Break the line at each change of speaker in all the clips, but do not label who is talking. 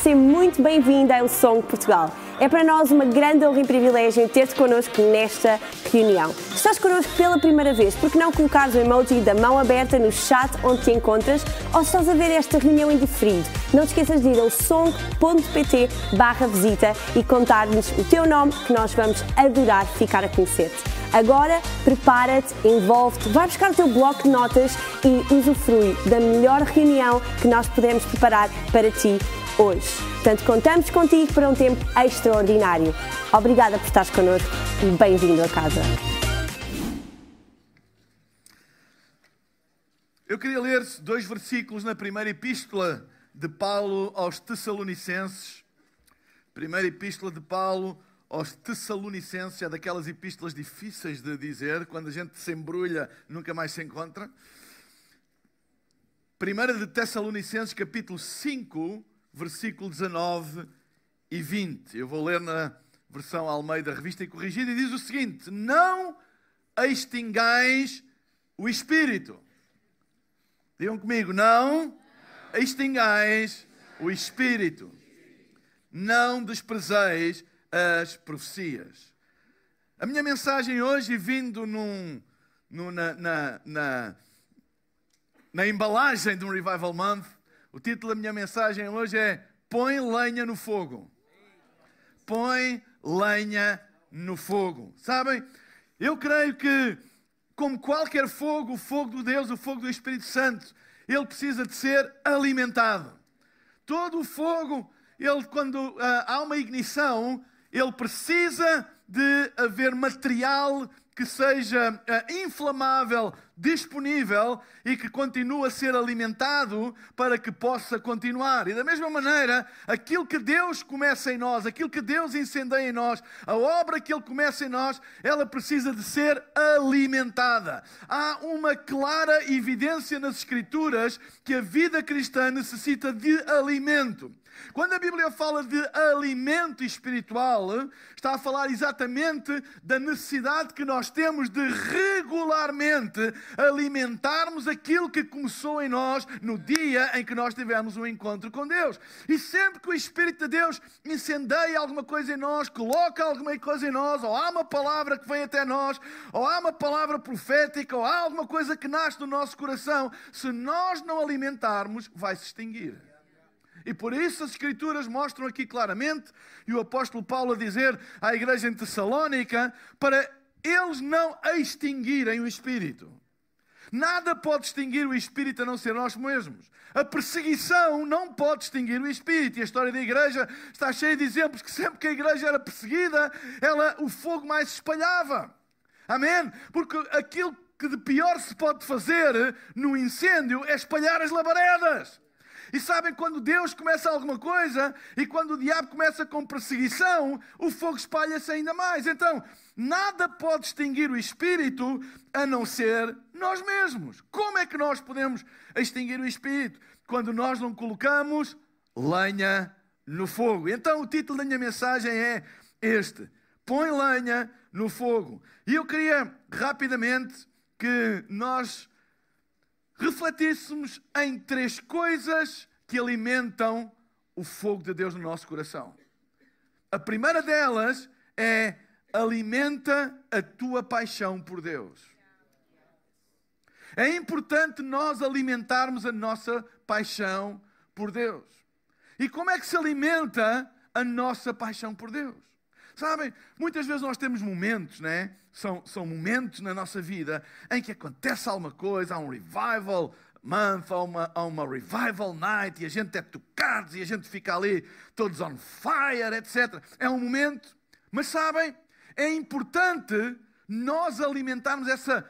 seja muito bem-vinda ao Song Portugal. É para nós uma grande honra e privilégio ter-te connosco nesta reunião. Estás connosco pela primeira vez, por que não colocares o emoji da mão aberta no chat onde te encontras ou estás a ver esta reunião em diferido, não te esqueças de ir ao song.pt barra visita e contar-nos o teu nome que nós vamos adorar ficar a conhecer-te. Agora, prepara-te, envolve-te, vai buscar o teu bloco de notas e usufrui da melhor reunião que nós podemos preparar para ti hoje. Portanto, contamos contigo para um tempo extraordinário. Obrigada por estares connosco e bem-vindo a casa.
Eu queria ler dois versículos na primeira epístola de Paulo aos Tessalonicenses. Primeira epístola de Paulo aos Tessalonicenses, é daquelas epístolas difíceis de dizer, quando a gente se embrulha, nunca mais se encontra. Primeira de Tessalonicenses, capítulo 5, versículo 19 e 20. Eu vou ler na versão Almeida Revista e Corrigida e diz o seguinte: Não extingais o espírito. Digam comigo, não extingais o espírito. Não desprezeis as profecias. A minha mensagem hoje, vindo num, num, na, na, na, na embalagem de um Revival Month, o título da minha mensagem hoje é Põe lenha no fogo. Põe lenha no fogo. Sabem? Eu creio que, como qualquer fogo, o fogo do Deus, o fogo do Espírito Santo, ele precisa de ser alimentado. Todo o fogo, ele, quando uh, há uma ignição, ele precisa de haver material que seja uh, inflamável disponível e que continue a ser alimentado para que possa continuar. E da mesma maneira, aquilo que Deus começa em nós, aquilo que Deus incendeia em nós, a obra que Ele começa em nós, ela precisa de ser alimentada. Há uma clara evidência nas Escrituras que a vida cristã necessita de alimento. Quando a Bíblia fala de alimento espiritual, está a falar exatamente da necessidade que nós temos de regularmente alimentarmos aquilo que começou em nós no dia em que nós tivemos um encontro com Deus. E sempre que o Espírito de Deus incendeia alguma coisa em nós, coloca alguma coisa em nós, ou há uma palavra que vem até nós, ou há uma palavra profética, ou há alguma coisa que nasce no nosso coração, se nós não alimentarmos, vai se extinguir. E por isso as Escrituras mostram aqui claramente, e o apóstolo Paulo a dizer à igreja em Tessalónica, para eles não extinguirem o Espírito. Nada pode extinguir o espírito a não ser nós mesmos. A perseguição não pode extinguir o espírito. E a história da igreja está cheia de exemplos que sempre que a igreja era perseguida, ela, o fogo mais se espalhava. Amém? Porque aquilo que de pior se pode fazer no incêndio é espalhar as labaredas. E sabem, quando Deus começa alguma coisa e quando o diabo começa com perseguição, o fogo espalha-se ainda mais. Então, nada pode extinguir o espírito a não ser nós mesmos. Como é que nós podemos extinguir o espírito? Quando nós não colocamos lenha no fogo. Então, o título da minha mensagem é este: Põe lenha no fogo. E eu queria rapidamente que nós refletíssemos em três coisas que alimentam o fogo de Deus no nosso coração. A primeira delas é alimenta a tua paixão por Deus. É importante nós alimentarmos a nossa paixão por Deus. E como é que se alimenta a nossa paixão por Deus? Sabem, muitas vezes nós temos momentos, né? São, são momentos na nossa vida em que acontece alguma coisa, há um revival month, há uma, há uma revival night e a gente é tocado e a gente fica ali todos on fire, etc. É um momento, mas sabem, é importante nós alimentarmos essa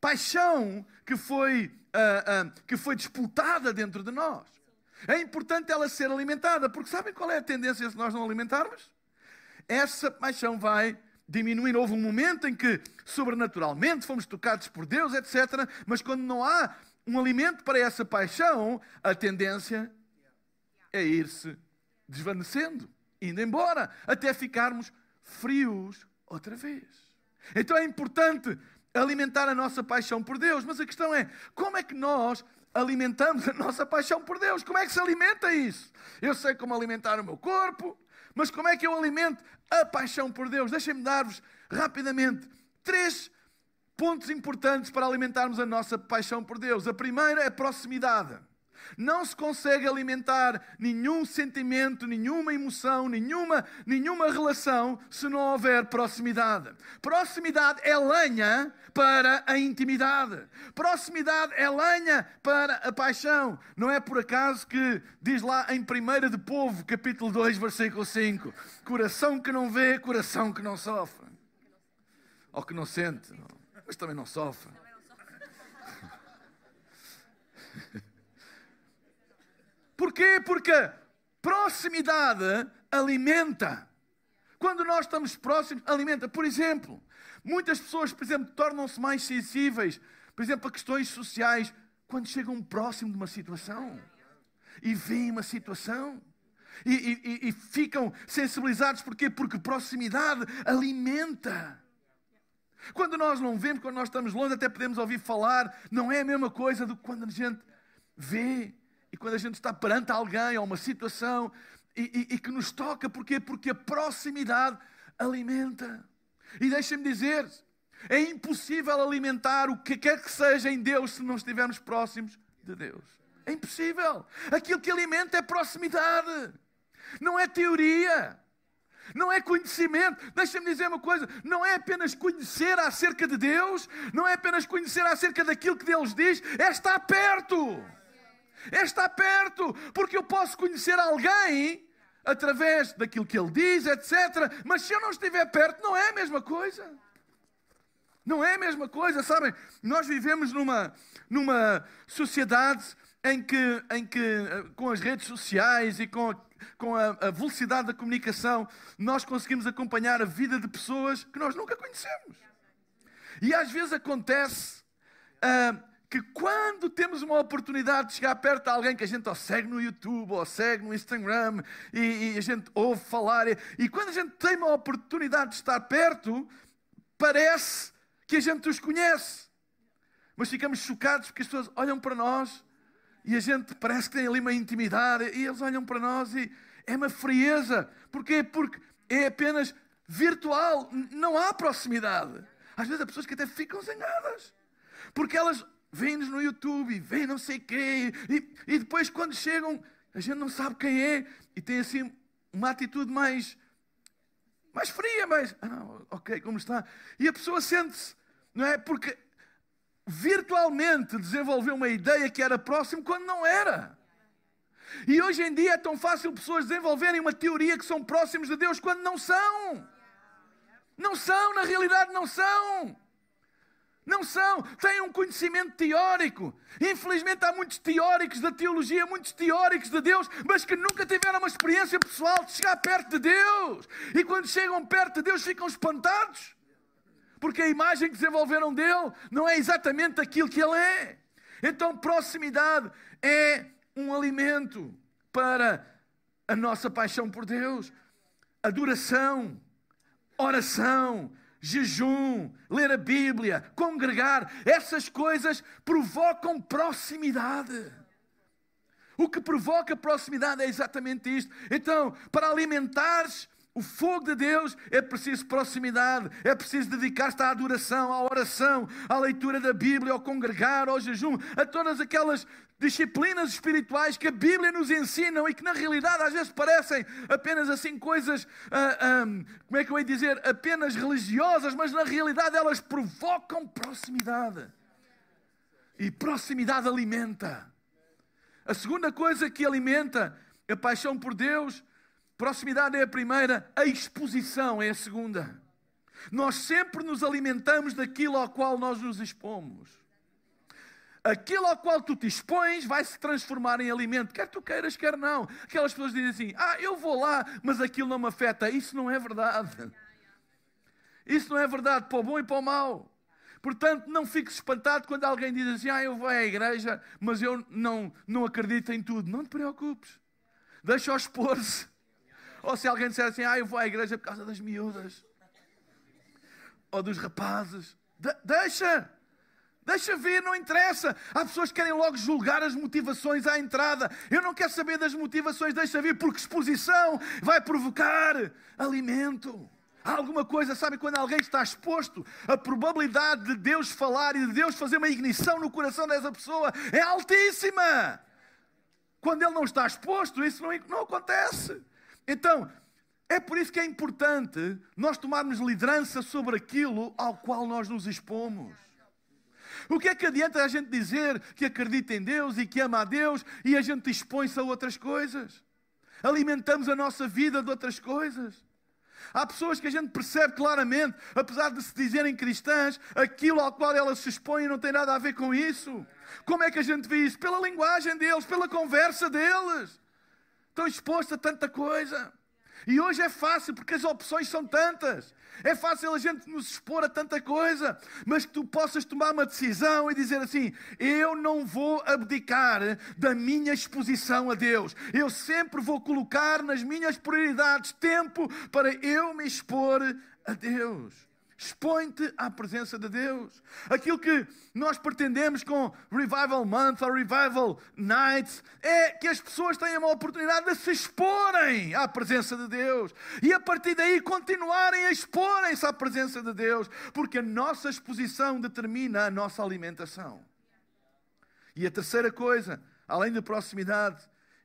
paixão que foi, uh, uh, que foi disputada dentro de nós. É importante ela ser alimentada, porque sabem qual é a tendência se nós não alimentarmos? Essa paixão vai diminuir. Houve um momento em que, sobrenaturalmente, fomos tocados por Deus, etc. Mas quando não há um alimento para essa paixão, a tendência é ir-se desvanecendo, indo embora, até ficarmos frios outra vez. Então é importante alimentar a nossa paixão por Deus, mas a questão é como é que nós alimentamos a nossa paixão por Deus. Como é que se alimenta isso? Eu sei como alimentar o meu corpo, mas como é que eu alimento a paixão por Deus? Deixem-me dar-vos rapidamente três pontos importantes para alimentarmos a nossa paixão por Deus. A primeira é proximidade. Não se consegue alimentar nenhum sentimento, nenhuma emoção, nenhuma, nenhuma relação se não houver proximidade. Proximidade é lenha para a intimidade. Proximidade é lenha para a paixão. Não é por acaso que diz lá em 1 de Povo, capítulo 2, versículo 5: Coração que não vê, coração que não sofre. Ou que não sente, mas também não sofre. Porquê? Porque proximidade alimenta. Quando nós estamos próximos, alimenta. Por exemplo, muitas pessoas, por exemplo, tornam-se mais sensíveis, por exemplo, a questões sociais, quando chegam próximo de uma situação e veem uma situação. E, e, e, ficam sensibilizados, porquê? Porque proximidade alimenta. Quando nós não vemos, quando nós estamos longe, até podemos ouvir falar, não é a mesma coisa do que quando a gente vê e quando a gente está perante alguém ou uma situação e, e, e que nos toca, porquê? Porque a proximidade alimenta. E deixem-me dizer, é impossível alimentar o que quer que seja em Deus se não estivermos próximos de Deus. É impossível. Aquilo que alimenta é proximidade, não é teoria. Não é conhecimento, deixa-me dizer uma coisa: não é apenas conhecer acerca de Deus, não é apenas conhecer acerca daquilo que Deus diz, é estar perto estar perto, porque eu posso conhecer alguém através daquilo que ele diz, etc. Mas se eu não estiver perto, não é a mesma coisa. Não é a mesma coisa, sabem? Nós vivemos numa, numa sociedade em que, em que, eh, com as redes sociais e com, a, com a, a velocidade da comunicação, nós conseguimos acompanhar a vida de pessoas que nós nunca conhecemos. E às vezes acontece uh, que quando temos uma oportunidade de chegar perto de alguém que a gente ou segue no YouTube ou segue no Instagram e, e a gente ouve falar, e, e, quando a gente tem uma oportunidade de estar perto, parece que a gente os conhece. Mas ficamos chocados porque as pessoas olham para nós e a gente parece que tem ali uma intimidade e eles olham para nós e é uma frieza. Porquê? Porque é apenas virtual, não há proximidade. Às vezes há pessoas que até ficam zangadas. Porque elas vêm-nos no YouTube, vêm não sei quê, e, e depois quando chegam, a gente não sabe quem é, e tem assim uma atitude mais, mais fria, mais, ah, ok, como está? E a pessoa sente-se, não é? Porque virtualmente desenvolveu uma ideia que era próximo quando não era. E hoje em dia é tão fácil pessoas desenvolverem uma teoria que são próximos de Deus quando não são. Não são, na realidade não são. Não são, têm um conhecimento teórico. Infelizmente há muitos teóricos da teologia, muitos teóricos de Deus, mas que nunca tiveram uma experiência pessoal de chegar perto de Deus. E quando chegam perto de Deus ficam espantados. Porque a imagem que desenvolveram dele não é exatamente aquilo que ele é. Então, proximidade é um alimento para a nossa paixão por Deus. Adoração, oração, jejum, ler a Bíblia, congregar, essas coisas provocam proximidade. O que provoca proximidade é exatamente isto. Então, para alimentares o fogo de Deus é preciso proximidade, é preciso dedicar-se à adoração, à oração, à leitura da Bíblia, ao congregar, ao jejum, a todas aquelas disciplinas espirituais que a Bíblia nos ensina e que na realidade às vezes parecem apenas assim coisas, ah, ah, como é que eu ia dizer, apenas religiosas, mas na realidade elas provocam proximidade. E proximidade alimenta. A segunda coisa que alimenta a paixão por Deus Proximidade é a primeira, a exposição é a segunda. Nós sempre nos alimentamos daquilo ao qual nós nos expomos. Aquilo ao qual tu te expões vai se transformar em alimento, quer tu queiras, quer não. Aquelas pessoas dizem assim: Ah, eu vou lá, mas aquilo não me afeta. Isso não é verdade. Isso não é verdade para o bom e para o mau. Portanto, não fiques espantado quando alguém diz assim: Ah, eu vou à igreja, mas eu não, não acredito em tudo. Não te preocupes. Deixa-o expor-se. Ou se alguém disser assim, ah, eu vou à igreja por causa das miúdas. Ou dos rapazes. De deixa. Deixa ver, não interessa. Há pessoas que querem logo julgar as motivações à entrada. Eu não quero saber das motivações, deixa ver, porque exposição vai provocar alimento. Há alguma coisa, sabe, quando alguém está exposto, a probabilidade de Deus falar e de Deus fazer uma ignição no coração dessa pessoa é altíssima. Quando ele não está exposto, isso não, não acontece. Então, é por isso que é importante nós tomarmos liderança sobre aquilo ao qual nós nos expomos. O que é que adianta a gente dizer que acredita em Deus e que ama a Deus e a gente expõe-se a outras coisas? Alimentamos a nossa vida de outras coisas. Há pessoas que a gente percebe claramente, apesar de se dizerem cristãs, aquilo ao qual elas se expõem não tem nada a ver com isso. Como é que a gente vê isso? Pela linguagem deles, pela conversa deles. Estão expostos a tanta coisa. E hoje é fácil porque as opções são tantas. É fácil a gente nos expor a tanta coisa, mas que tu possas tomar uma decisão e dizer assim: eu não vou abdicar da minha exposição a Deus. Eu sempre vou colocar nas minhas prioridades tempo para eu me expor a Deus. Expõe-te à presença de Deus. Aquilo que nós pretendemos com Revival Month ou Revival Nights é que as pessoas tenham a oportunidade de se exporem à presença de Deus e a partir daí continuarem a exporem-se à presença de Deus, porque a nossa exposição determina a nossa alimentação. E a terceira coisa, além de proximidade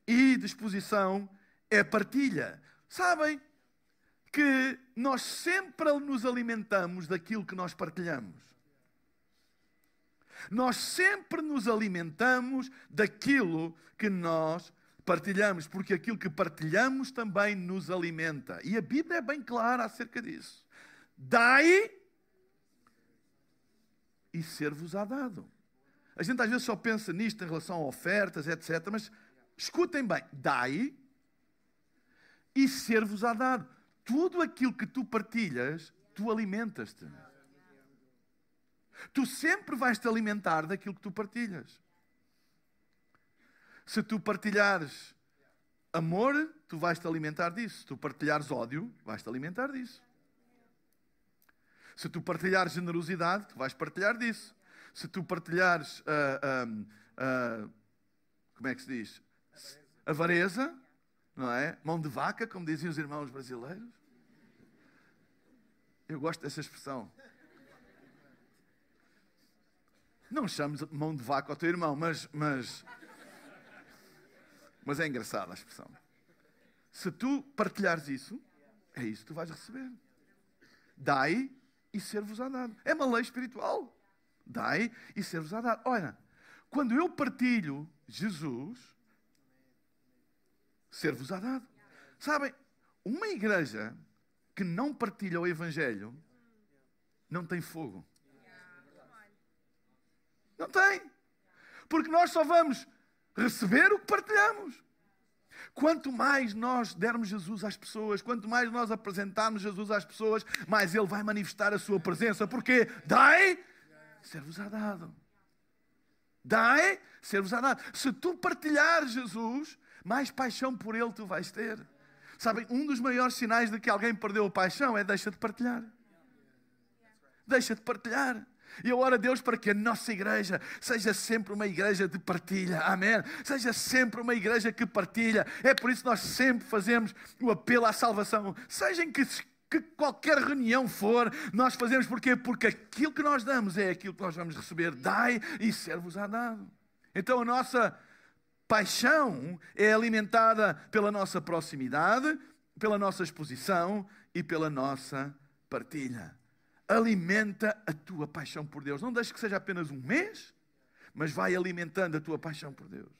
e disposição, é partilha. Sabem? Que nós sempre nos alimentamos daquilo que nós partilhamos. Nós sempre nos alimentamos daquilo que nós partilhamos, porque aquilo que partilhamos também nos alimenta. E a Bíblia é bem clara acerca disso. Dai e ser-vos-á dado. A gente às vezes só pensa nisto em relação a ofertas, etc. Mas escutem bem: dai e ser-vos-á dado tudo aquilo que tu partilhas, tu alimentas-te. Tu sempre vais te alimentar daquilo que tu partilhas. Se tu partilhares amor, tu vais te alimentar disso. Se tu partilhares ódio, vais te alimentar disso. Se tu partilhares generosidade, tu vais partilhar disso. Se tu partilhares, uh, uh, uh, como é que se diz? Avareza, não é? Mão de vaca, como diziam os irmãos brasileiros. Eu gosto dessa expressão. Não chames mão de vaca ao teu irmão, mas, mas, mas é engraçada a expressão. Se tu partilhares isso, é isso que tu vais receber. Dai e ser-vos-á dado. É uma lei espiritual. Dai e ser-vos-á dado. Olha, quando eu partilho Jesus, ser-vos-á dado. Sabem, uma igreja que não partilha o Evangelho não tem fogo. Não tem. Porque nós só vamos receber o que partilhamos. Quanto mais nós dermos Jesus às pessoas, quanto mais nós apresentarmos Jesus às pessoas, mais Ele vai manifestar a sua presença. Porque dai, ser-vos-á dado. Dai, ser-vos-á dado. Se tu partilhares Jesus, mais paixão por Ele tu vais ter. Sabem, um dos maiores sinais de que alguém perdeu a paixão é deixa de partilhar. Deixa de partilhar. E eu oro a Deus para que a nossa igreja seja sempre uma igreja de partilha. Amém? Seja sempre uma igreja que partilha. É por isso que nós sempre fazemos o apelo à salvação. Seja em que, que qualquer reunião for, nós fazemos porquê? Porque aquilo que nós damos é aquilo que nós vamos receber. Dai e ser-vos á dado. Então a nossa paixão é alimentada pela nossa proximidade, pela nossa exposição e pela nossa partilha. Alimenta a tua paixão por Deus. Não deixe que seja apenas um mês, mas vai alimentando a tua paixão por Deus.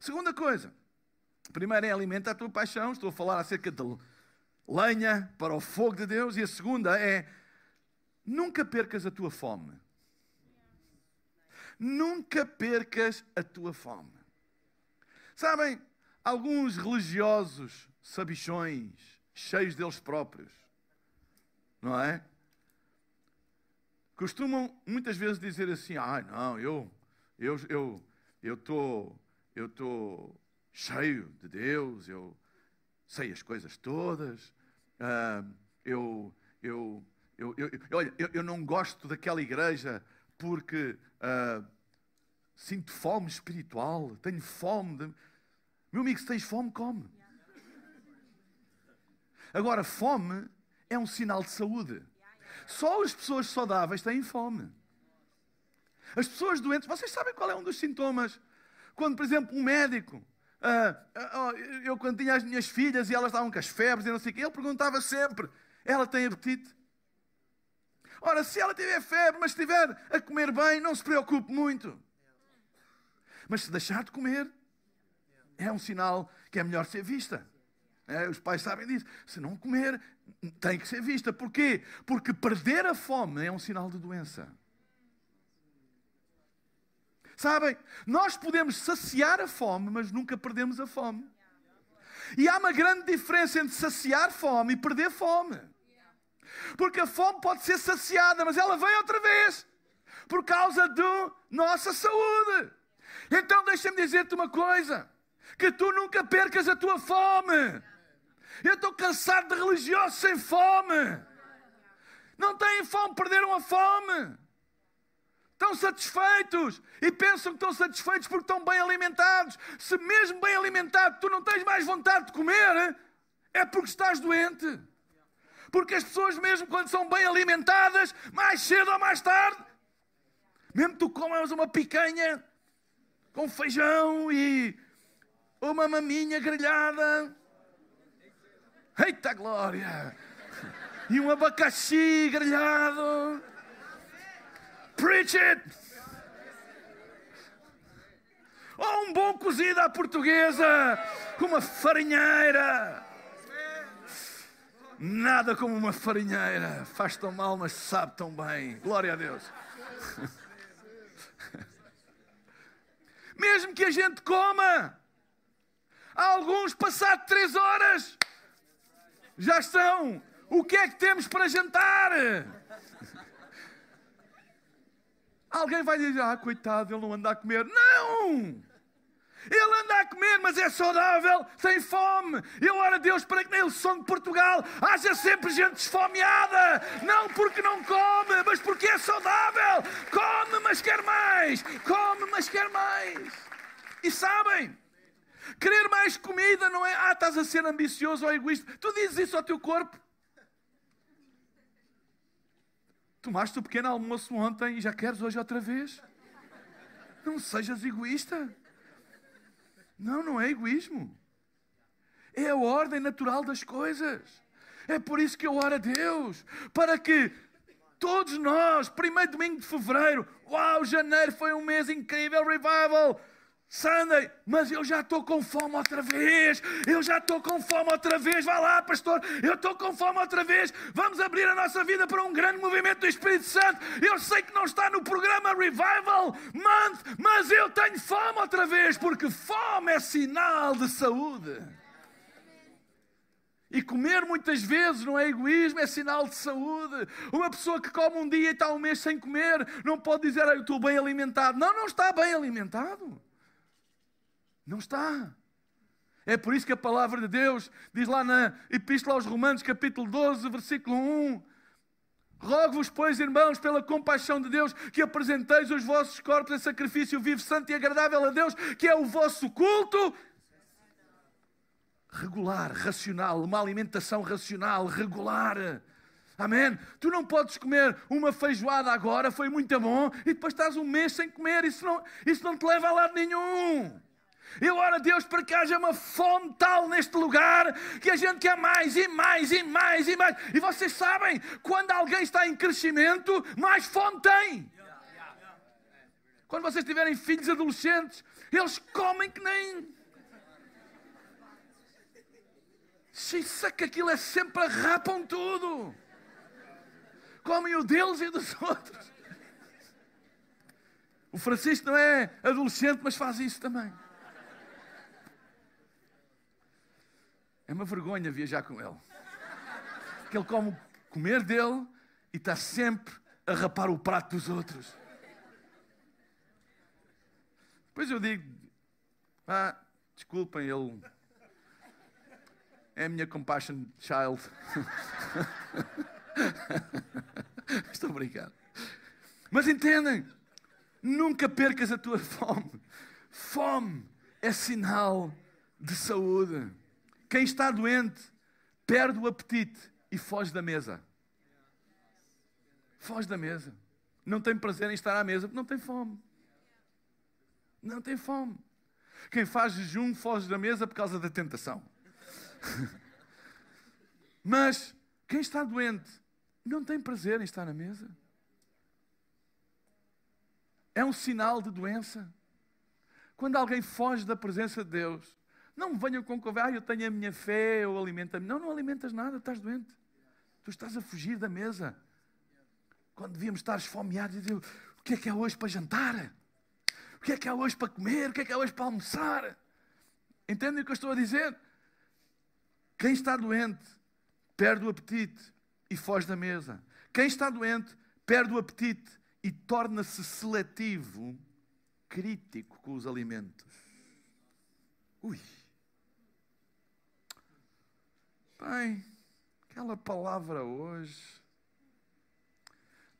Segunda coisa. Primeiro é alimenta a tua paixão. Estou a falar acerca de lenha para o fogo de Deus. E a segunda é nunca percas a tua fome. Nunca percas a tua fome. Sabem, alguns religiosos sabichões, cheios deles próprios, não é? Costumam muitas vezes dizer assim: ah, não, eu eu eu eu tô eu tô cheio de Deus, eu sei as coisas todas, uh, eu, eu, eu, eu, olha, eu, eu não gosto daquela igreja porque uh, sinto fome espiritual, tenho fome. De... Meu amigo, se tens fome, come. Agora, fome é um sinal de saúde. Só as pessoas saudáveis têm fome. As pessoas doentes, vocês sabem qual é um dos sintomas? Quando, por exemplo, um médico, uh, uh, eu quando tinha as minhas filhas e elas estavam com as febres e não sei o quê, ele perguntava sempre: ela tem apetite? Ora, se ela tiver febre, mas estiver a comer bem, não se preocupe muito. Mas se deixar de comer, é um sinal que é melhor ser vista. É, os pais sabem disso. Se não comer, tem que ser vista. Porquê? Porque perder a fome é um sinal de doença. Sabem? Nós podemos saciar a fome, mas nunca perdemos a fome. E há uma grande diferença entre saciar fome e perder fome. Porque a fome pode ser saciada, mas ela vem outra vez por causa da nossa saúde. Então deixa-me dizer-te uma coisa: que tu nunca percas a tua fome. Eu estou cansado de religiosos sem fome. Não têm fome, perderam a fome. Estão satisfeitos e pensam que estão satisfeitos porque estão bem alimentados. Se mesmo bem alimentado tu não tens mais vontade de comer, é porque estás doente. Porque as pessoas, mesmo quando são bem alimentadas, mais cedo ou mais tarde, mesmo tu comas uma picanha com feijão e uma maminha grelhada, Eita glória! E um abacaxi grelhado. Preach it! Ou um bom cozido à portuguesa, com uma farinheira. Nada como uma farinheira. Faz tão mal, mas sabe tão bem. Glória a Deus. Mesmo que a gente coma, alguns passado três horas já estão. O que é que temos para jantar? Alguém vai dizer: Ah, coitado, ele não anda a comer. Não! Ele anda a comer, mas é saudável, tem fome. Eu oro a Deus para que na Eleição de Portugal haja sempre gente esfomeada. Não porque não come, mas porque é saudável. Come, mas quer mais. Come, mas quer mais. E sabem, Querer mais comida não é, ah, estás a ser ambicioso ou egoísta. Tu dizes isso ao teu corpo. Tomaste o pequeno almoço ontem e já queres hoje outra vez? Não sejas egoísta. Não, não é egoísmo. É a ordem natural das coisas. É por isso que eu oro a Deus, para que todos nós, primeiro domingo de fevereiro, uau, janeiro foi um mês incrível, revival. Sunday, mas eu já estou com fome outra vez. Eu já estou com fome outra vez. Vá lá, pastor, eu estou com fome outra vez. Vamos abrir a nossa vida para um grande movimento do Espírito Santo. Eu sei que não está no programa Revival Month, mas eu tenho fome outra vez, porque fome é sinal de saúde. E comer muitas vezes não é egoísmo, é sinal de saúde. Uma pessoa que come um dia e está um mês sem comer, não pode dizer, ah, eu estou bem alimentado. Não, não está bem alimentado. Não está. É por isso que a palavra de Deus diz lá na Epístola aos Romanos, capítulo 12, versículo 1. Rogo-vos, pois, irmãos, pela compaixão de Deus, que apresenteis os vossos corpos em sacrifício vivo, santo e agradável a Deus, que é o vosso culto regular, racional, uma alimentação racional, regular. Amém? Tu não podes comer uma feijoada agora, foi muito bom, e depois estás um mês sem comer, isso não, isso não te leva a lado nenhum. Eu oro a Deus para que haja uma fome tal neste lugar que a gente quer mais e mais e mais e mais. E vocês sabem, quando alguém está em crescimento, mais fome tem. Quando vocês tiverem filhos adolescentes, eles comem que nem. É que aquilo é sempre rapam tudo. Comem o deles e dos outros. O Francisco não é adolescente, mas faz isso também. É uma vergonha viajar com ele. Porque ele come comer dele e está sempre a rapar o prato dos outros. Depois eu digo, ah, desculpem, ele é a minha compassion child. Estou brincando. Mas entendem? Nunca percas a tua fome. Fome é sinal de saúde. Quem está doente perde o apetite e foge da mesa. Foge da mesa. Não tem prazer em estar à mesa porque não tem fome. Não tem fome. Quem faz jejum foge da mesa por causa da tentação. Mas quem está doente não tem prazer em estar na mesa. É um sinal de doença. Quando alguém foge da presença de Deus, não venham com conversa, ah, eu tenho a minha fé, eu alimento-me. Não, não alimentas nada, estás doente. Tu estás a fugir da mesa. Quando devíamos estar esfomeados e dizer, o que é que é hoje para jantar? O que é que é hoje para comer? O que é que é hoje para almoçar? Entendem o que eu estou a dizer? Quem está doente perde o apetite e foge da mesa. Quem está doente perde o apetite e torna-se seletivo, crítico com os alimentos. Ui. Bem, aquela palavra hoje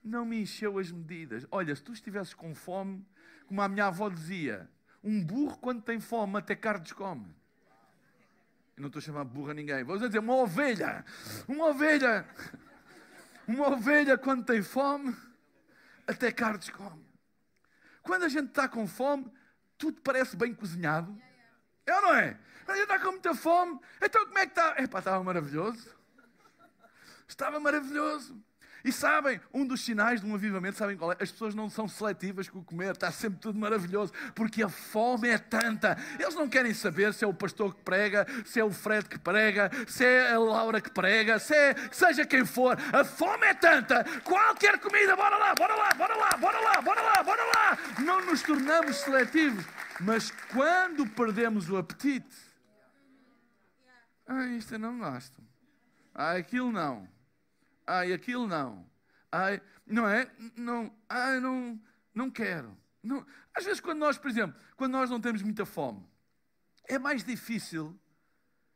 não me encheu as medidas. Olha, se tu estivesses com fome, como a minha avó dizia, um burro quando tem fome até carnes come. Eu não estou a chamar burra a ninguém. Vou dizer uma ovelha. Uma ovelha. Uma ovelha quando tem fome, até carnes come. Quando a gente está com fome, tudo parece bem cozinhado. É ou não é? Gente está com muita fome, então como é que está? Epá, estava maravilhoso. Estava maravilhoso. E sabem, um dos sinais de um avivamento, sabem qual é? As pessoas não são seletivas com o comer, está sempre tudo maravilhoso, porque a fome é tanta. Eles não querem saber se é o pastor que prega, se é o Fred que prega, se é a Laura que prega, se é, seja quem for. A fome é tanta, qualquer comida, bora lá, bora lá, bora lá, bora lá, bora lá, bora lá. Não nos tornamos seletivos, mas quando perdemos o apetite, ah, isto eu não gosto. Ah, aquilo não. Ai, aquilo não. Ai, não é? Não, ai, não, não quero. Não. Às vezes, quando nós, por exemplo, quando nós não temos muita fome, é mais difícil.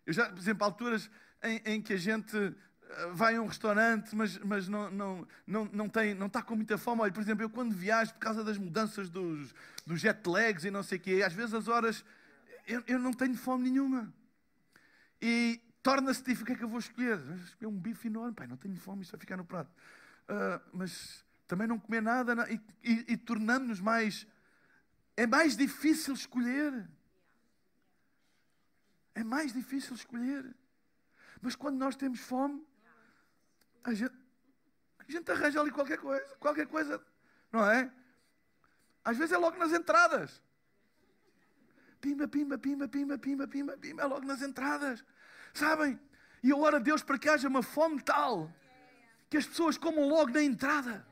Eu já, por exemplo, alturas em, em que a gente eh, vai a um restaurante, mas, mas não, não, não, não, tem, não está com muita fome. Olha, por exemplo, eu quando viajo por causa das mudanças dos, dos jet lags e não sei o quê, às vezes as horas eu, eu não tenho fome nenhuma. E, torna-se difícil. O que é que eu vou escolher? Vou escolher um bife enorme. Pai, não tenho fome, isto vai ficar no prato. Uh, mas também não comer nada e, e, e tornando-nos mais. É mais difícil escolher. É mais difícil escolher. Mas quando nós temos fome, a gente, a gente arranja ali qualquer coisa. Qualquer coisa, não é? Às vezes é logo nas entradas. Pimba, pimba, pimba, pimba, pimba, pimba, pimba, logo nas entradas. Sabem? E eu oro a Deus para que haja uma fome tal que as pessoas comam logo na entrada.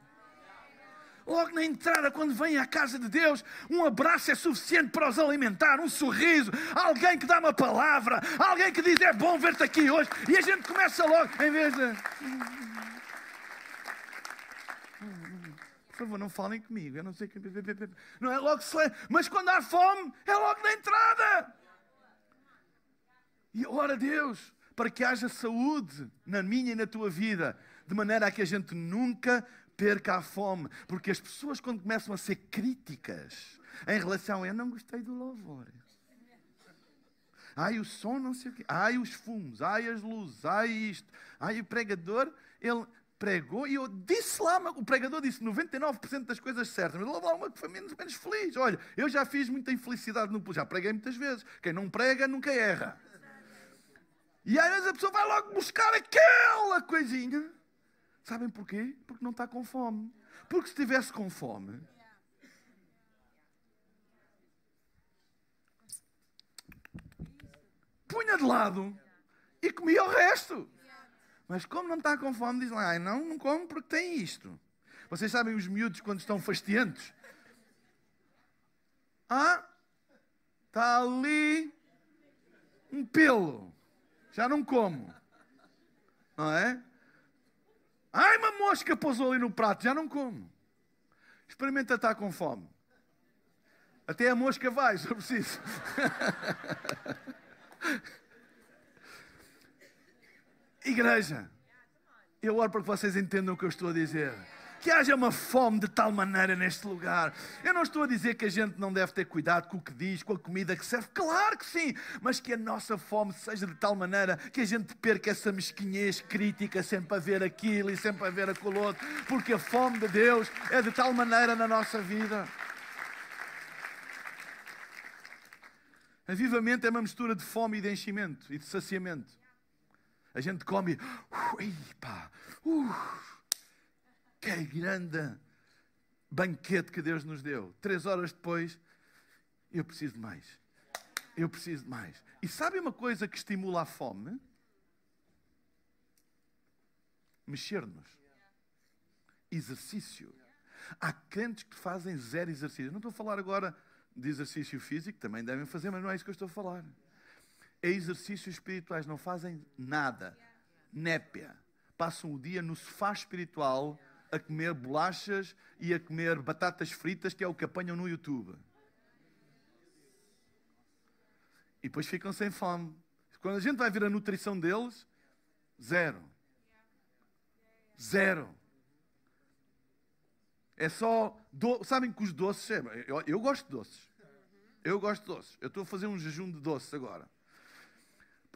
Logo na entrada, quando vêm à casa de Deus, um abraço é suficiente para os alimentar, um sorriso, alguém que dá uma palavra, alguém que diz é bom ver-te aqui hoje, e a gente começa logo, em vez de. Por favor, não falem comigo, eu não sei que. Não é logo se mas quando há fome, é logo na entrada. E ora Deus para que haja saúde na minha e na tua vida, de maneira a que a gente nunca perca a fome. Porque as pessoas, quando começam a ser críticas em relação a eu não gostei do louvor. Ai, o som não sei o quê. Ai, os fumos. Ai, as luzes. Ai, isto. Ai, o pregador, ele pregou e eu disse lá, o pregador disse 99% das coisas certas, mas lá uma que foi menos, menos feliz. Olha, eu já fiz muita infelicidade no já preguei muitas vezes. Quem não prega nunca erra. E às vezes a pessoa vai logo buscar aquela coisinha. Sabem porquê? Porque não está com fome. Porque se estivesse com fome, punha de lado e comia o resto. Mas como não está com fome, diz lá, não, não como porque tem isto. Vocês sabem os miúdos quando estão fastiantes? Ah, está ali um pelo já não como. Não é? Ai, uma mosca pousou ali no prato, já não como. Experimenta estar com fome. Até a mosca vai, se eu preciso. Igreja, eu oro para que vocês entendam o que eu estou a dizer que haja uma fome de tal maneira neste lugar. Eu não estou a dizer que a gente não deve ter cuidado com o que diz, com a comida que serve, claro que sim, mas que a nossa fome seja de tal maneira que a gente perca essa mesquinhez crítica sempre a ver aquilo e sempre a ver aquilo outro, porque a fome de Deus é de tal maneira na nossa vida. Avivamento é uma mistura de fome e de enchimento e de saciamento. A gente come, uh, uh, que grande banquete que Deus nos deu. Três horas depois, eu preciso de mais. Eu preciso de mais. E sabe uma coisa que estimula a fome? Mexer-nos. Exercício. Há crentes que fazem zero exercício. Não estou a falar agora de exercício físico, também devem fazer, mas não é isso que eu estou a falar. Exercícios espirituais, não fazem nada. Népia. Passam o dia no sofá espiritual a comer bolachas e a comer batatas fritas, que é o que apanham no YouTube. E depois ficam sem fome. Quando a gente vai ver a nutrição deles, zero. Zero. É só. Do... Sabem que os doces. É, eu, eu, gosto de doces. Eu gosto de doces. Eu estou a fazer um jejum de doces agora.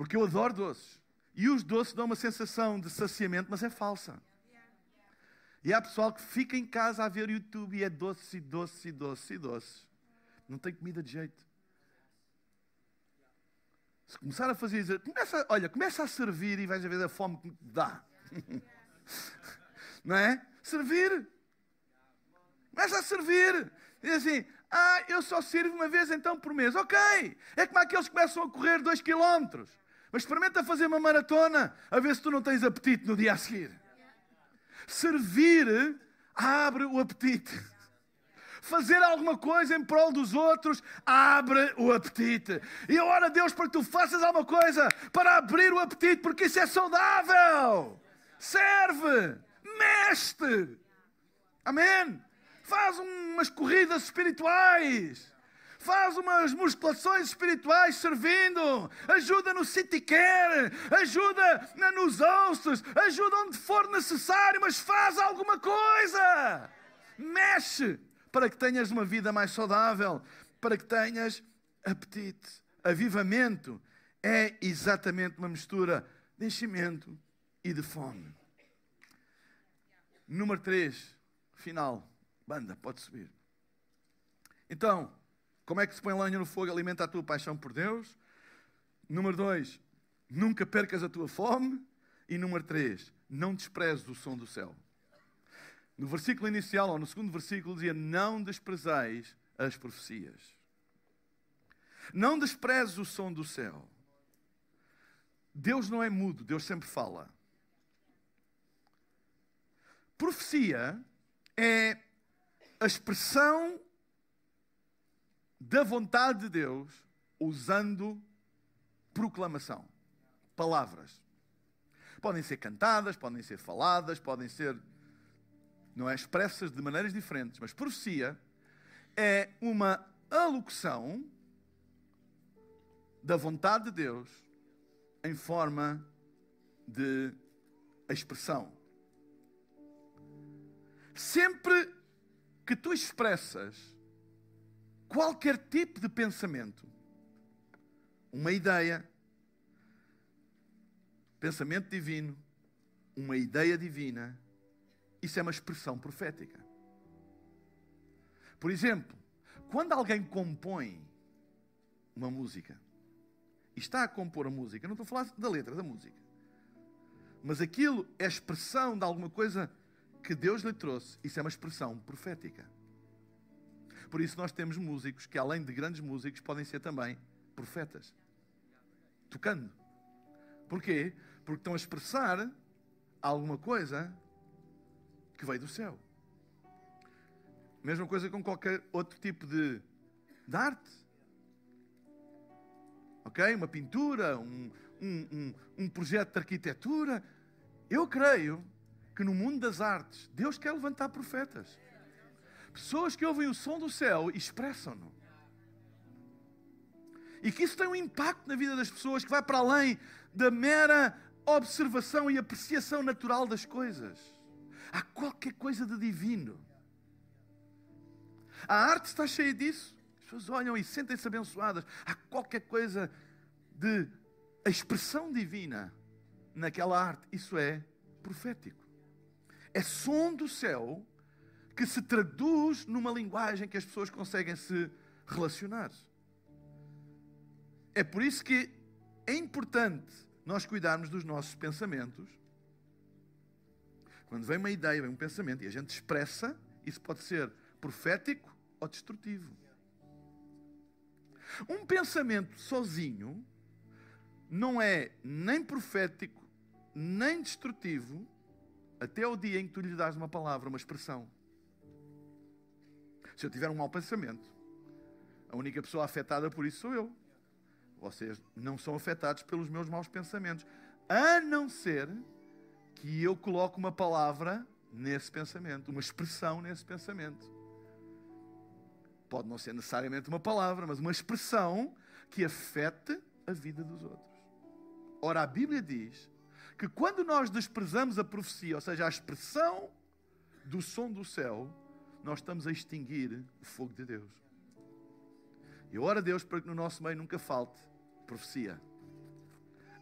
Porque eu adoro doces. E os doces dão uma sensação de saciamento, mas é falsa. E há pessoal que fica em casa a ver YouTube e é doce, e doce, e doce, e doce. Não tem comida de jeito. Se começar a fazer, começa, olha, começa a servir e vais a ver a fome que dá. Não é? Servir. Começa a servir. Diz assim, ah, eu só sirvo uma vez então por mês. Ok. É como aqueles que começam a correr dois quilómetros. Mas experimenta fazer uma maratona a ver se tu não tens apetite no dia a seguir. Servir abre o apetite. Fazer alguma coisa em prol dos outros abre o apetite. E eu oro a Deus para que tu faças alguma coisa para abrir o apetite, porque isso é saudável. Serve, mexe. Amém? Faz umas corridas espirituais faz umas musculações espirituais servindo, ajuda no city care, ajuda nos ossos, ajuda onde for necessário, mas faz alguma coisa. Mexe para que tenhas uma vida mais saudável, para que tenhas apetite. Avivamento é exatamente uma mistura de enchimento e de fome. Número 3, final. Banda, pode subir. Então, como é que se põe lenha no fogo? Alimenta a tua paixão por Deus. Número dois, nunca percas a tua fome. E número três, não desprezes o som do céu. No versículo inicial, ou no segundo versículo, dizia: Não desprezeis as profecias. Não desprezes o som do céu. Deus não é mudo, Deus sempre fala. Profecia é a expressão da vontade de Deus usando proclamação, palavras. Podem ser cantadas, podem ser faladas, podem ser não é expressas de maneiras diferentes, mas profecia é uma alocução da vontade de Deus em forma de expressão. Sempre que tu expressas qualquer tipo de pensamento, uma ideia, pensamento divino, uma ideia divina, isso é uma expressão profética. Por exemplo, quando alguém compõe uma música, e está a compor a música, não estou a falar da letra, da música, mas aquilo é expressão de alguma coisa que Deus lhe trouxe, isso é uma expressão profética. Por isso nós temos músicos que, além de grandes músicos, podem ser também profetas. Tocando. Porquê? Porque estão a expressar alguma coisa que veio do céu. Mesma coisa com qualquer outro tipo de, de arte. Ok? Uma pintura, um, um, um, um projeto de arquitetura. Eu creio que no mundo das artes, Deus quer levantar profetas. Pessoas que ouvem o som do céu expressam-no. E que isso tem um impacto na vida das pessoas que vai para além da mera observação e apreciação natural das coisas. Há qualquer coisa de divino. A arte está cheia disso. As pessoas olham e sentem-se abençoadas. Há qualquer coisa de expressão divina naquela arte. Isso é profético. É som do céu que se traduz numa linguagem que as pessoas conseguem se relacionar. É por isso que é importante nós cuidarmos dos nossos pensamentos. Quando vem uma ideia, vem um pensamento e a gente expressa, isso pode ser profético ou destrutivo. Um pensamento sozinho não é nem profético, nem destrutivo, até o dia em que tu lhe dás uma palavra, uma expressão. Se eu tiver um mau pensamento, a única pessoa afetada por isso sou eu. Vocês não são afetados pelos meus maus pensamentos, a não ser que eu coloque uma palavra nesse pensamento, uma expressão nesse pensamento. Pode não ser necessariamente uma palavra, mas uma expressão que afete a vida dos outros. Ora, a Bíblia diz que quando nós desprezamos a profecia, ou seja, a expressão do som do céu, nós estamos a extinguir o fogo de Deus. E ora a Deus para que no nosso meio nunca falte profecia.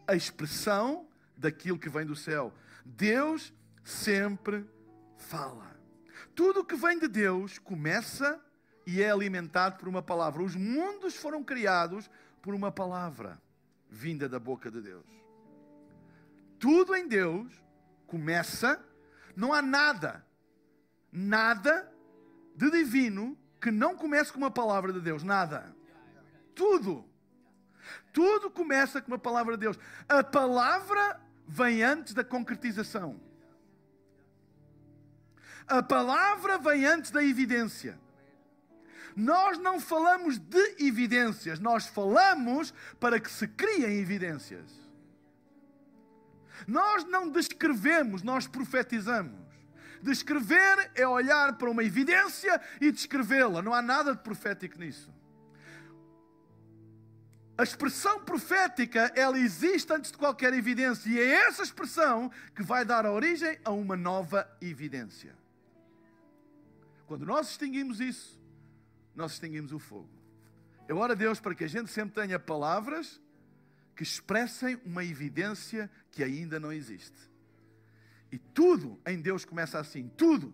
A expressão daquilo que vem do céu. Deus sempre fala. Tudo o que vem de Deus começa e é alimentado por uma palavra. Os mundos foram criados por uma palavra vinda da boca de Deus. Tudo em Deus começa, não há nada, nada de divino que não comece com uma palavra de Deus, nada. Tudo. Tudo começa com uma palavra de Deus. A palavra vem antes da concretização. A palavra vem antes da evidência. Nós não falamos de evidências, nós falamos para que se criem evidências. Nós não descrevemos, nós profetizamos. Descrever é olhar para uma evidência e descrevê-la. Não há nada de profético nisso. A expressão profética, ela existe antes de qualquer evidência, e é essa expressão que vai dar origem a uma nova evidência. Quando nós extinguimos isso, nós extinguimos o fogo. Eu oro a Deus para que a gente sempre tenha palavras que expressem uma evidência que ainda não existe. E tudo em Deus começa assim, tudo.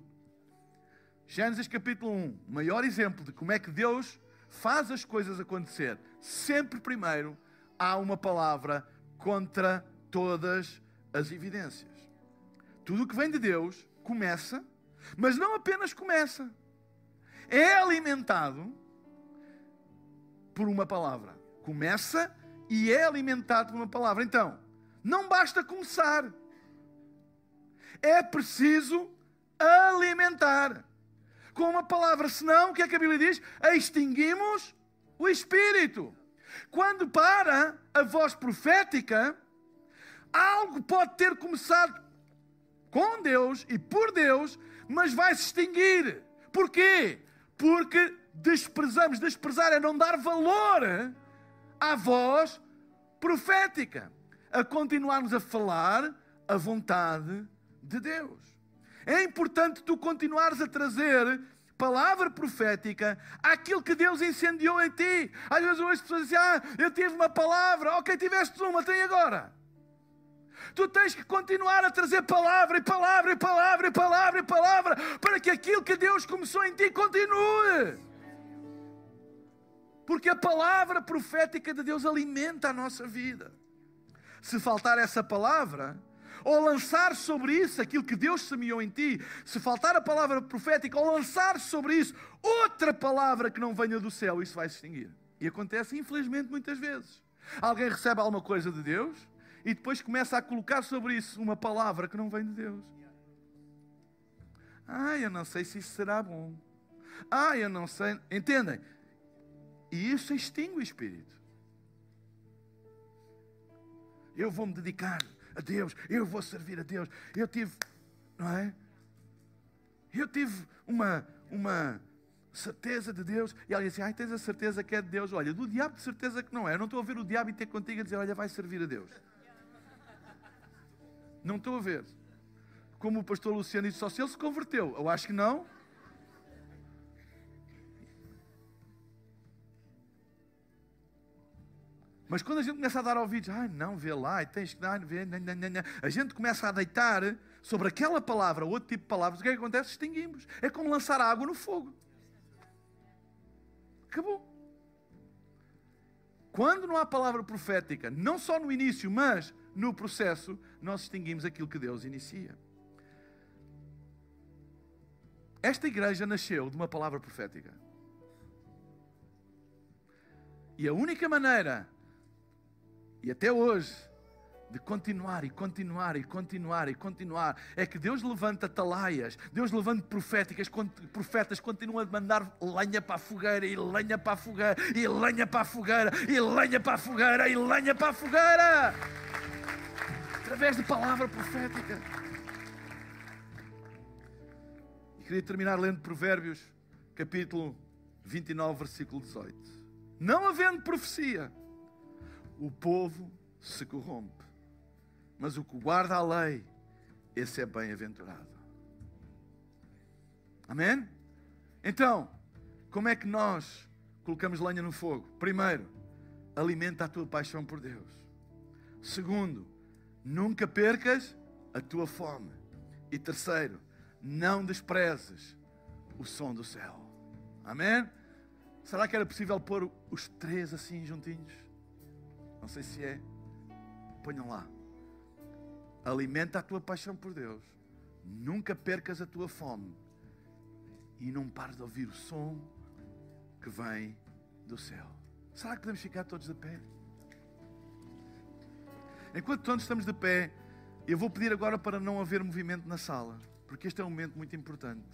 Gênesis capítulo 1, maior exemplo de como é que Deus faz as coisas acontecer. Sempre primeiro há uma palavra contra todas as evidências. Tudo o que vem de Deus começa, mas não apenas começa é alimentado por uma palavra. Começa e é alimentado por uma palavra. Então, não basta começar. É preciso alimentar com uma palavra. Senão, o que é que a Bíblia diz? Extinguimos o Espírito. Quando para a voz profética, algo pode ter começado com Deus e por Deus, mas vai se extinguir. Porquê? porque desprezamos. Desprezar é não dar valor à voz profética, a continuarmos a falar a vontade de Deus. É importante tu continuares a trazer palavra profética àquilo que Deus incendiou em ti. Às vezes as pessoas dizem, ah, eu tive uma palavra, ok, tiveste uma, tem agora. Tu tens que continuar a trazer palavra e palavra e palavra e palavra e palavra para que aquilo que Deus começou em ti continue. Porque a palavra profética de Deus alimenta a nossa vida. Se faltar essa palavra, ou lançar sobre isso aquilo que Deus semeou em ti, se faltar a palavra profética, ou lançar sobre isso outra palavra que não venha do céu, isso vai se extinguir. E acontece, infelizmente, muitas vezes. Alguém recebe alguma coisa de Deus, e depois começa a colocar sobre isso uma palavra que não vem de Deus. Ah, eu não sei se isso será bom. Ah, eu não sei. Entendem? E isso extingue o espírito. Eu vou me dedicar a Deus, eu vou servir a Deus. Eu tive, não é? Eu tive uma, uma certeza de Deus. E ela disse: Ai, tens a certeza que é de Deus. Olha, do diabo de certeza que não é. Eu não estou a ver o diabo e ter contigo a dizer: Olha, vai servir a Deus. Não estou a ver. como o pastor Luciano disse, só se ele se converteu. Eu acho que não. Mas quando a gente começa a dar ouvidos, ai não, vê lá, tens que dar, vê, a gente começa a deitar sobre aquela palavra, outro tipo de palavras, o que é que acontece? Extinguimos. É como lançar água no fogo. Acabou. Quando não há palavra profética, não só no início, mas no processo, nós extinguimos aquilo que Deus inicia. Esta igreja nasceu de uma palavra profética. E a única maneira, e até hoje, de continuar e continuar e continuar e continuar. É que Deus levanta talaias, Deus levanta proféticas, profetas continuam a mandar lenha para a fogueira e lenha para a fogueira e lenha para a fogueira e lenha para a fogueira e lenha para a fogueira. Através de palavra profética. E queria terminar lendo Provérbios, capítulo 29, versículo 18. Não havendo profecia, o povo se corrompe mas o que guarda a lei, esse é bem-aventurado. Amém? Então, como é que nós colocamos lenha no fogo? Primeiro, alimenta a tua paixão por Deus. Segundo, nunca percas a tua fome. E terceiro, não desprezes o som do céu. Amém? Será que era possível pôr os três assim juntinhos? Não sei se é. Ponham lá. Alimenta a tua paixão por Deus. Nunca percas a tua fome. E não pares de ouvir o som que vem do céu. Será que podemos ficar todos de pé? Enquanto todos estamos de pé, eu vou pedir agora para não haver movimento na sala, porque este é um momento muito importante.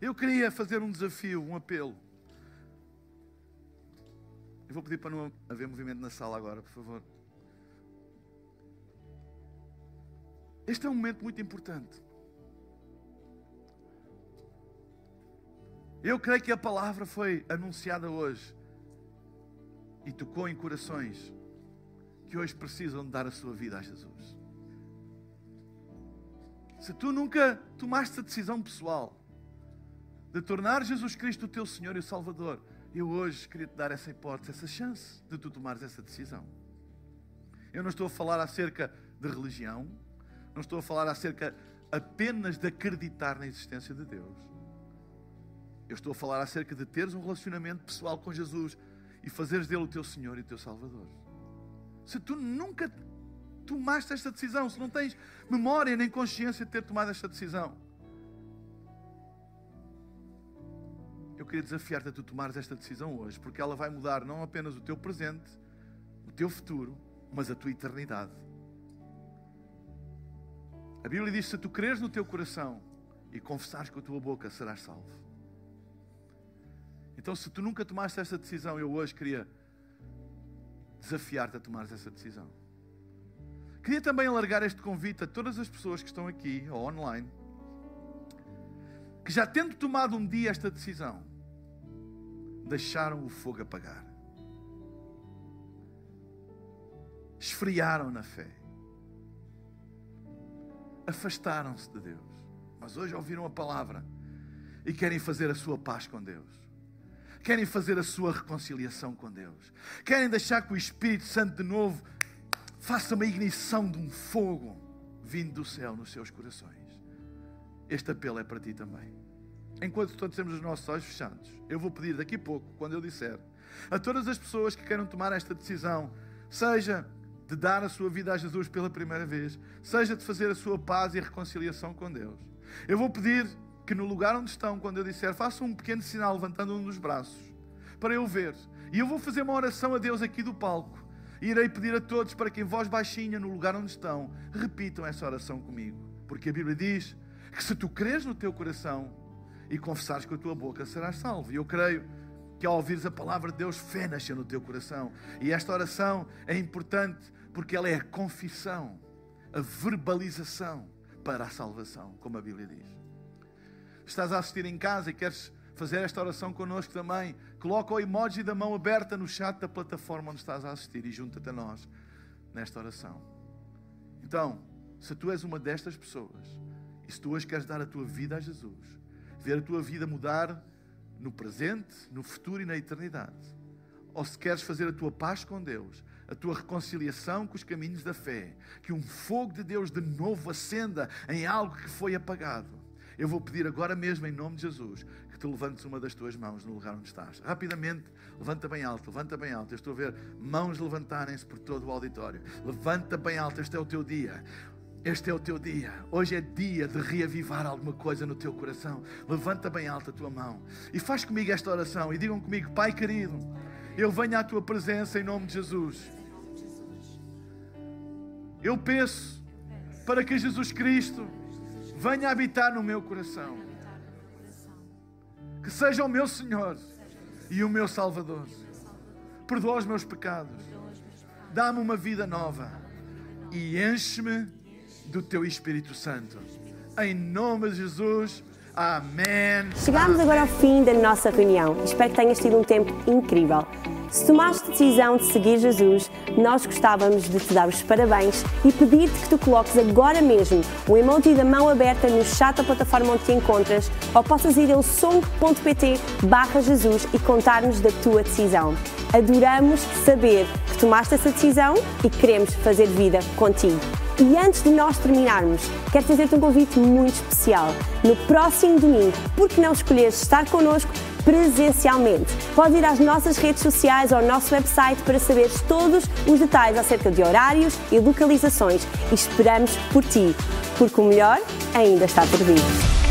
Eu queria fazer um desafio, um apelo. Eu vou pedir para não haver movimento na sala agora, por favor. Este é um momento muito importante. Eu creio que a palavra foi anunciada hoje e tocou em corações que hoje precisam de dar a sua vida a Jesus. Se tu nunca tomaste a decisão pessoal de tornar Jesus Cristo o teu Senhor e o Salvador, eu hoje queria te dar essa hipótese, essa chance de tu tomares essa decisão. Eu não estou a falar acerca de religião, não estou a falar acerca apenas de acreditar na existência de Deus. Eu estou a falar acerca de teres um relacionamento pessoal com Jesus e fazeres dele o teu Senhor e o teu Salvador. Se tu nunca tomaste esta decisão, se não tens memória nem consciência de ter tomado esta decisão, queria desafiar-te a tu tomares esta decisão hoje, porque ela vai mudar não apenas o teu presente, o teu futuro, mas a tua eternidade. A Bíblia diz: se tu creres no teu coração e confessares com a tua boca, serás salvo. Então, se tu nunca tomaste essa decisão, eu hoje queria desafiar-te a tomar essa decisão. Queria também alargar este convite a todas as pessoas que estão aqui ou online, que já tendo tomado um dia esta decisão, deixaram o fogo apagar, esfriaram na fé afastaram-se de Deus, mas hoje ouviram a palavra e querem fazer a sua paz com Deus. Querem fazer a sua reconciliação com Deus. Querem deixar que o Espírito Santo de novo faça uma ignição de um fogo vindo do céu nos seus corações. Este apelo é para ti também. Enquanto todos temos os nossos olhos fechados, eu vou pedir daqui a pouco, quando eu disser, a todas as pessoas que queiram tomar esta decisão, seja de dar a sua vida a Jesus pela primeira vez, seja de fazer a sua paz e reconciliação com Deus. Eu vou pedir que no lugar onde estão, quando eu disser, façam um pequeno sinal levantando um dos braços, para eu ver. E eu vou fazer uma oração a Deus aqui do palco. E irei pedir a todos para que em voz baixinha, no lugar onde estão, repitam essa oração comigo. Porque a Bíblia diz que se tu creres no teu coração e confessares com a tua boca, serás salvo. E eu creio que ao ouvires a palavra de Deus, fé nasceu no teu coração. E esta oração é importante porque ela é a confissão, a verbalização para a salvação, como a Bíblia diz. Estás a assistir em casa e queres fazer esta oração connosco também, coloca o emoji da mão aberta no chat da plataforma onde estás a assistir e junta-te a nós nesta oração. Então, se tu és uma destas pessoas E se tu hoje queres dar a tua vida a Jesus, ver a tua vida mudar no presente, no futuro e na eternidade, ou se queres fazer a tua paz com Deus, a tua reconciliação com os caminhos da fé, que um fogo de Deus de novo acenda em algo que foi apagado. Eu vou pedir agora mesmo, em nome de Jesus, que te levantes uma das tuas mãos no lugar onde estás. Rapidamente, levanta bem alto, levanta bem alto. Eu estou a ver mãos levantarem-se por todo o auditório. Levanta bem alto, este é o teu dia. Este é o teu dia. Hoje é dia de reavivar alguma coisa no teu coração. Levanta bem alta a tua mão e faz comigo esta oração e digam comigo, Pai querido, eu venho à tua presença em nome de Jesus. Eu peço para que Jesus Cristo venha habitar no meu coração. Que seja o meu Senhor e o meu Salvador. Perdoa os meus pecados. Dá-me uma vida nova e enche-me do teu Espírito Santo. Em nome de Jesus. Amém.
Chegamos agora ao fim da nossa reunião. Espero que tenhas tido um tempo incrível. Se tomaste a decisão de seguir Jesus, nós gostávamos de te dar os parabéns e pedir-te que tu coloques agora mesmo o emoji da mão aberta no chat da plataforma onde te encontras ou possas ir ao song.pt barra Jesus e contar-nos da tua decisão. Adoramos saber que tomaste essa decisão e queremos fazer vida contigo. E antes de nós terminarmos, quero fazer-te um convite muito especial. No próximo domingo, por que não escolheres estar connosco presencialmente? Podes ir às nossas redes sociais ou ao nosso website para saberes todos os detalhes acerca de horários e localizações e esperamos por ti, porque o melhor ainda está por vir.